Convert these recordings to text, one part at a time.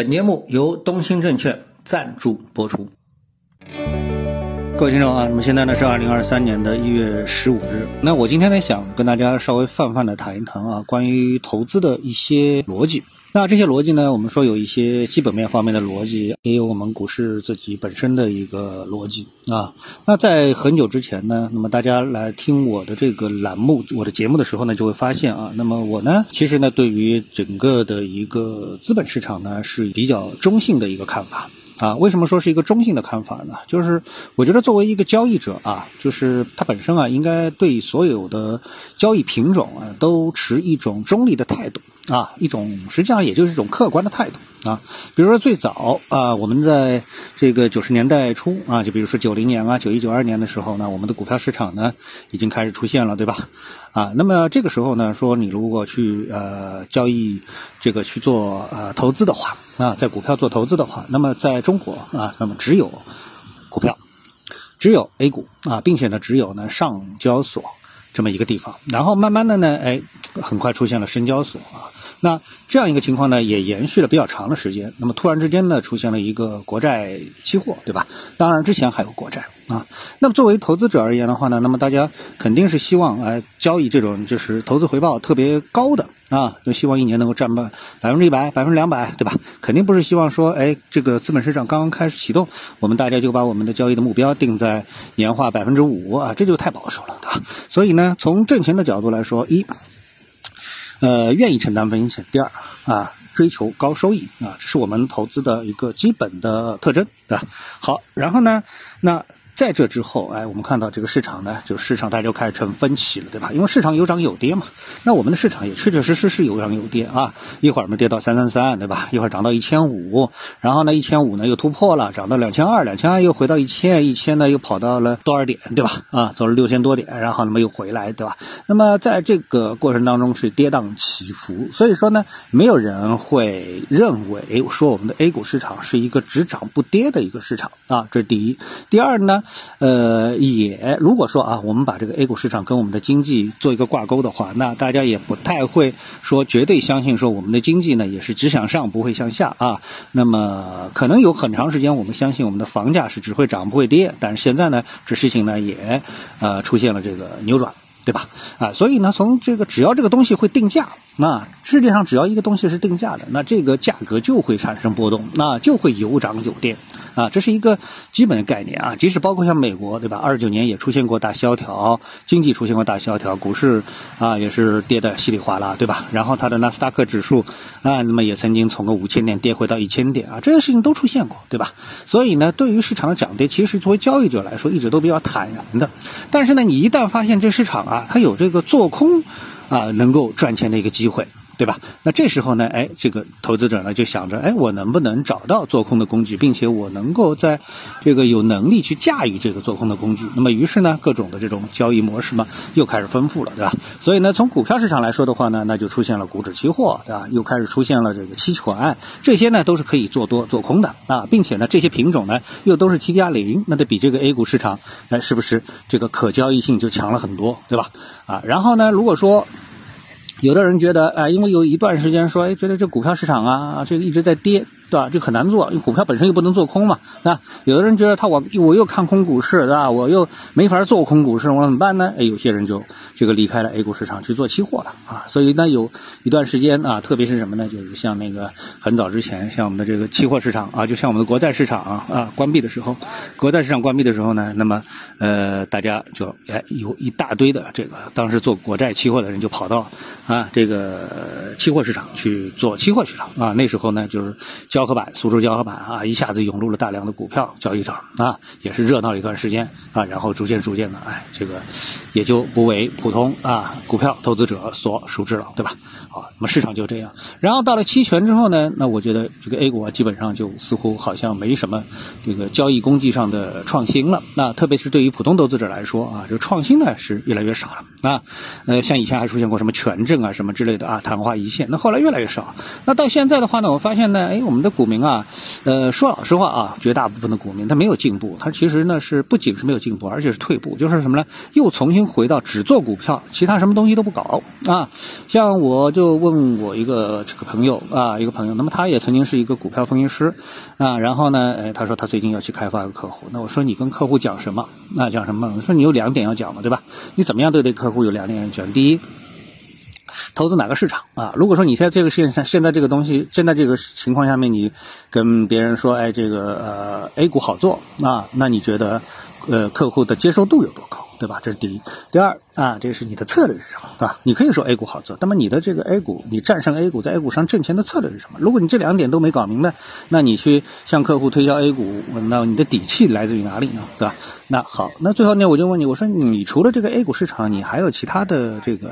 本节目由东兴证券赞助播出。各位听众啊，那么现在呢是二零二三年的一月十五日。那我今天呢想跟大家稍微泛泛的谈一谈啊，关于投资的一些逻辑。那这些逻辑呢，我们说有一些基本面方面的逻辑，也有我们股市自己本身的一个逻辑啊。那在很久之前呢，那么大家来听我的这个栏目、我的节目的时候呢，就会发现啊，那么我呢，其实呢，对于整个的一个资本市场呢，是比较中性的一个看法。啊，为什么说是一个中性的看法呢？就是我觉得作为一个交易者啊，就是他本身啊，应该对所有的交易品种啊，都持一种中立的态度啊，一种实际上也就是一种客观的态度啊。比如说最早啊，我们在这个九十年代初啊，就比如说九零年啊、九一九二年的时候呢，我们的股票市场呢已经开始出现了，对吧？啊，那么这个时候呢，说你如果去呃交易这个去做呃投资的话啊，在股票做投资的话，那么在中国啊，那么只有股票，只有 A 股啊，并且呢，只有呢上交所这么一个地方。然后慢慢的呢，哎，很快出现了深交所啊。那这样一个情况呢，也延续了比较长的时间。那么突然之间呢，出现了一个国债期货，对吧？当然之前还有国债啊。那么作为投资者而言的话呢，那么大家肯定是希望哎交易这种就是投资回报特别高的啊，就希望一年能够占百百分之一百、百分之两百，对吧？肯定不是希望说哎这个资本市场刚刚开始启动，我们大家就把我们的交易的目标定在年化百分之五啊，这就太保守了，对吧？所以呢，从挣钱的角度来说，一。呃，愿意承担风险。第二啊，追求高收益啊，这是我们投资的一个基本的特征，对吧？好，然后呢，那。在这之后，哎，我们看到这个市场呢，就市场大家就开始成分歧了，对吧？因为市场有涨有跌嘛。那我们的市场也确确实实是有涨有跌啊。一会儿呢跌到三三三，对吧？一会儿涨到一千五，然后呢一千五呢又突破了，涨到两千二，两千二又回到一千，一千呢又跑到了多少点，对吧？啊，走了六千多点，然后那么又回来，对吧？那么在这个过程当中是跌宕起伏，所以说呢，没有人会认为说我们的 A 股市场是一个只涨不跌的一个市场啊，这是第一。第二呢？呃，也如果说啊，我们把这个 A 股市场跟我们的经济做一个挂钩的话，那大家也不太会说绝对相信说我们的经济呢也是只向上不会向下啊。那么可能有很长时间我们相信我们的房价是只会涨不会跌，但是现在呢，这事情呢也呃出现了这个扭转。对吧？啊，所以呢，从这个只要这个东西会定价，那世界上只要一个东西是定价的，那这个价格就会产生波动，那就会有涨有跌，啊，这是一个基本的概念啊。即使包括像美国，对吧？二九年也出现过大萧条，经济出现过大萧条，股市啊也是跌得稀里哗啦，对吧？然后它的纳斯达克指数啊，那么也曾经从个五千点跌回到一千点啊，这些事情都出现过，对吧？所以呢，对于市场的涨跌，其实作为交易者来说，一直都比较坦然的。但是呢，你一旦发现这市场啊，它有这个做空，啊，能够赚钱的一个机会。对吧？那这时候呢，哎，这个投资者呢就想着，哎，我能不能找到做空的工具，并且我能够在这个有能力去驾驭这个做空的工具。那么，于是呢，各种的这种交易模式嘛，又开始丰富了，对吧？所以呢，从股票市场来说的话呢，那就出现了股指期货，对吧？又开始出现了这个期权，这些呢都是可以做多做空的啊，并且呢，这些品种呢又都是 T 加零，那得比这个 A 股市场，哎，是不是这个可交易性就强了很多，对吧？啊，然后呢，如果说。有的人觉得，哎，因为有一段时间说，哎，觉得这股票市场啊，这个一直在跌。对吧？就很难做，因为股票本身又不能做空嘛。对吧有的人觉得他我我又看空股市，对吧？我又没法做空股市，我怎么办呢？哎，有些人就这个离开了 A 股市场去做期货了啊。所以呢，有一段时间啊，特别是什么呢？就是像那个很早之前，像我们的这个期货市场啊，就像我们的国债市场啊啊关闭的时候，国债市场关闭的时候呢，那么呃大家就哎有一大堆的这个当时做国债期货的人就跑到啊这个期货市场去做期货去了啊。那时候呢，就是叫。交合板、苏州交合板啊，一下子涌入了大量的股票交易者啊，也是热闹了一段时间啊，然后逐渐逐渐的，哎，这个也就不为普通啊股票投资者所熟知了，对吧？好，那么市场就这样。然后到了期权之后呢，那我觉得这个 A 股啊，基本上就似乎好像没什么这个交易工具上的创新了。那特别是对于普通投资者来说啊，这个创新呢是越来越少了啊。呃，像以前还出现过什么权证啊什么之类的啊，昙花一现。那后来越来越少。那到现在的话呢，我发现呢，哎，我们的股民啊，呃，说老实话啊，绝大部分的股民他没有进步，他其实呢是不仅是没有进步，而且是退步，就是什么呢？又重新回到只做股票，其他什么东西都不搞啊。像我就问我一个这个朋友啊，一个朋友，那么他也曾经是一个股票分析师啊，然后呢，哎，他说他最近要去开发一个客户，那我说你跟客户讲什么？那讲什么？我说你有两点要讲嘛，对吧？你怎么样对待客户有两点要讲？第一。投资哪个市场啊？如果说你现在这个现上，现在这个东西，现在这个情况下面，你跟别人说，哎，这个呃 A 股好做啊，那你觉得呃客户的接受度有多高，对吧？这是第一。第二啊，这是你的策略是什么，对吧？你可以说 A 股好做，那么你的这个 A 股，你战胜 A 股，在 A 股上挣钱的策略是什么？如果你这两点都没搞明白，那你去向客户推销 A 股，那你的底气来自于哪里呢？对吧？那好，那最后呢，我就问你，我说你除了这个 A 股市场，你还有其他的这个？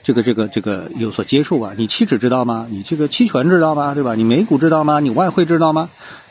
这个这个这个有所接触吧？你期指知道吗？你这个期权知道吗？对吧？你美股知道吗？你外汇知道吗？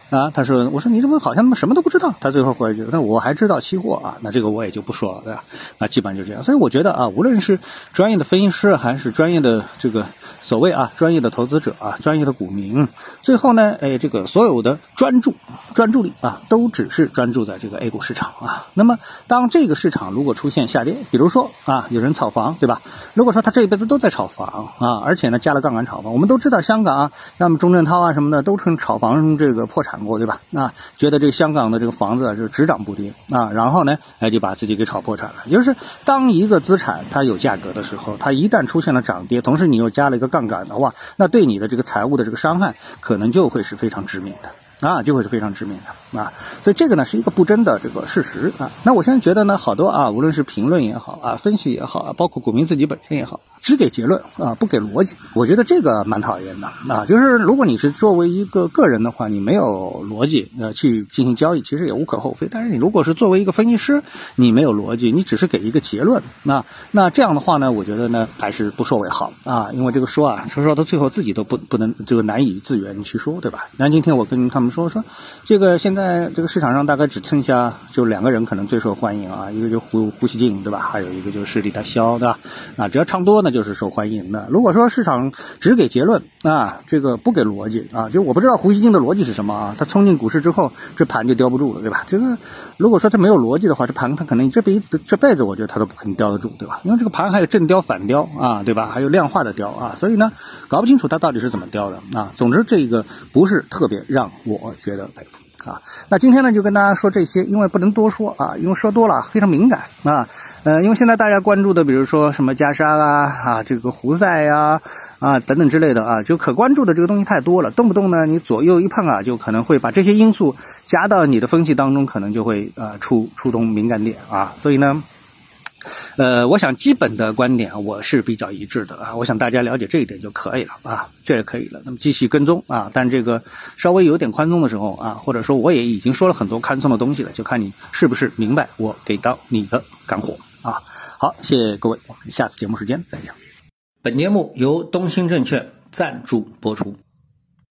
啊，他说，我说你怎么好像什么都不知道？他最后回一句，那我还知道期货啊，那这个我也就不说了，对吧？那基本上就这样。所以我觉得啊，无论是专业的分析师还是专业的这个。所谓啊，专业的投资者啊，专业的股民，最后呢，哎，这个所有的专注、专注力啊，都只是专注在这个 A 股市场啊。那么，当这个市场如果出现下跌，比如说啊，有人炒房，对吧？如果说他这一辈子都在炒房啊，而且呢加了杠杆炒房，我们都知道香港啊，像钟镇涛啊什么的，都成炒房这个破产过，对吧？那觉得这个香港的这个房子啊是只涨不跌啊，然后呢，哎就把自己给炒破产了。就是当一个资产它有价格的时候，它一旦出现了涨跌，同时你又加了一个杠。杆的话，那对你的这个财务的这个伤害，可能就会是非常致命的。啊，就会是非常致命的啊，所以这个呢是一个不争的这个事实啊。那我现在觉得呢，好多啊，无论是评论也好啊，分析也好啊，包括股民自己本身也好，只给结论啊，不给逻辑，我觉得这个蛮讨厌的啊。就是如果你是作为一个个人的话，你没有逻辑呃去进行交易，其实也无可厚非。但是你如果是作为一个分析师，你没有逻辑，你只是给一个结论，那那这样的话呢，我觉得呢还是不说为好啊。因为这个说啊，说说到最后自己都不不能这个难以自圆去说，对吧？那今天我跟他们。说说，这个现在这个市场上大概只剩下就两个人可能最受欢迎啊，一个就胡胡锡进对吧？还有一个就是李大霄对吧？啊，只要唱多呢就就是受欢迎的。如果说市场只给结论啊，这个不给逻辑啊，就我不知道胡锡进的逻辑是什么啊？他冲进股市之后，这盘就叼不住了对吧？这个如果说他没有逻辑的话，这盘他可能这辈子这辈子我觉得他都不可能叼得住对吧？因为这个盘还有正叼反叼啊对吧？还有量化的叼啊，所以呢搞不清楚他到底是怎么叼的啊。总之这个不是特别让。我觉得佩服啊，那今天呢就跟大家说这些，因为不能多说啊，因为说多了非常敏感啊，呃，因为现在大家关注的，比如说什么加沙啊啊，这个胡塞呀啊等等之类的啊，就可关注的这个东西太多了，动不动呢你左右一碰啊，就可能会把这些因素加到你的分析当中，可能就会呃触触动敏感点啊，所以呢。呃，我想基本的观点我是比较一致的啊，我想大家了解这一点就可以了啊，这也可以了。那么继续跟踪啊，但这个稍微有点宽松的时候啊，或者说我也已经说了很多宽松的东西了，就看你是不是明白我给到你的干货啊。好，谢谢各位，我们下次节目时间再见。本节目由东兴证券赞助播出。